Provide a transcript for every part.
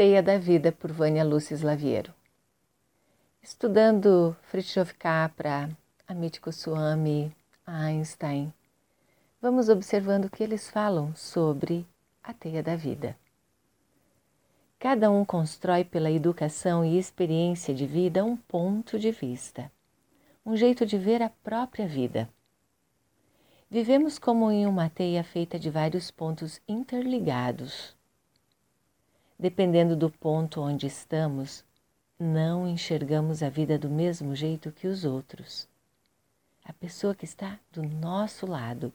Teia da Vida, por Vânia Lúcia Slaviero. Estudando Fritjof Capra, Amit Goswami, Einstein, vamos observando o que eles falam sobre a teia da vida. Cada um constrói pela educação e experiência de vida um ponto de vista, um jeito de ver a própria vida. Vivemos como em uma teia feita de vários pontos interligados Dependendo do ponto onde estamos, não enxergamos a vida do mesmo jeito que os outros. A pessoa que está do nosso lado.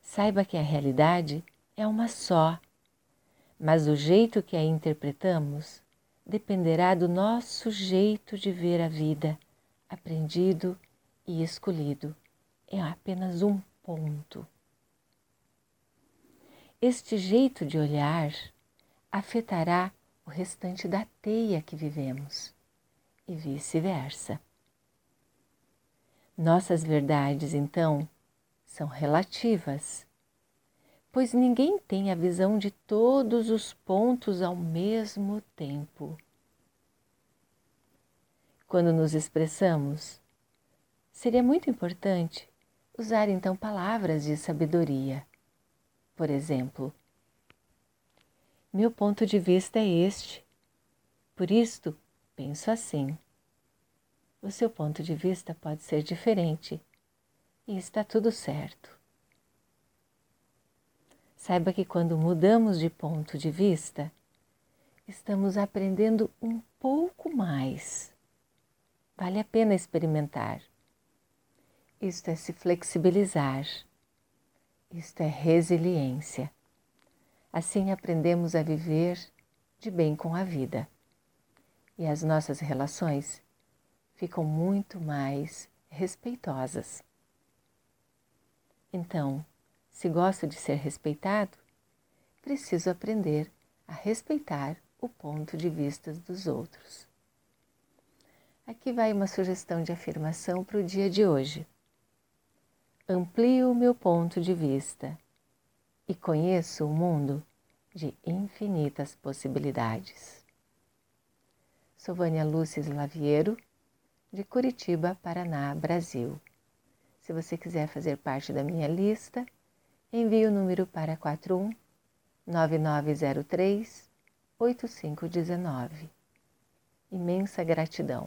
Saiba que a realidade é uma só, mas o jeito que a interpretamos dependerá do nosso jeito de ver a vida, aprendido e escolhido. É apenas um ponto. Este jeito de olhar afetará o restante da teia que vivemos e vice-versa. Nossas verdades, então, são relativas, pois ninguém tem a visão de todos os pontos ao mesmo tempo. Quando nos expressamos, seria muito importante usar então palavras de sabedoria por exemplo. Meu ponto de vista é este, por isto penso assim. O seu ponto de vista pode ser diferente e está tudo certo. Saiba que quando mudamos de ponto de vista, estamos aprendendo um pouco mais. Vale a pena experimentar. Isto é se flexibilizar isto é resiliência. Assim aprendemos a viver de bem com a vida e as nossas relações ficam muito mais respeitosas. Então, se gosto de ser respeitado, preciso aprender a respeitar o ponto de vista dos outros. Aqui vai uma sugestão de afirmação para o dia de hoje amplio o meu ponto de vista e conheço o mundo de infinitas possibilidades. Sou Vânia Lúcia Slaviero, de Curitiba, Paraná, Brasil. Se você quiser fazer parte da minha lista, envie o número para 41 9903 8519. Imensa gratidão.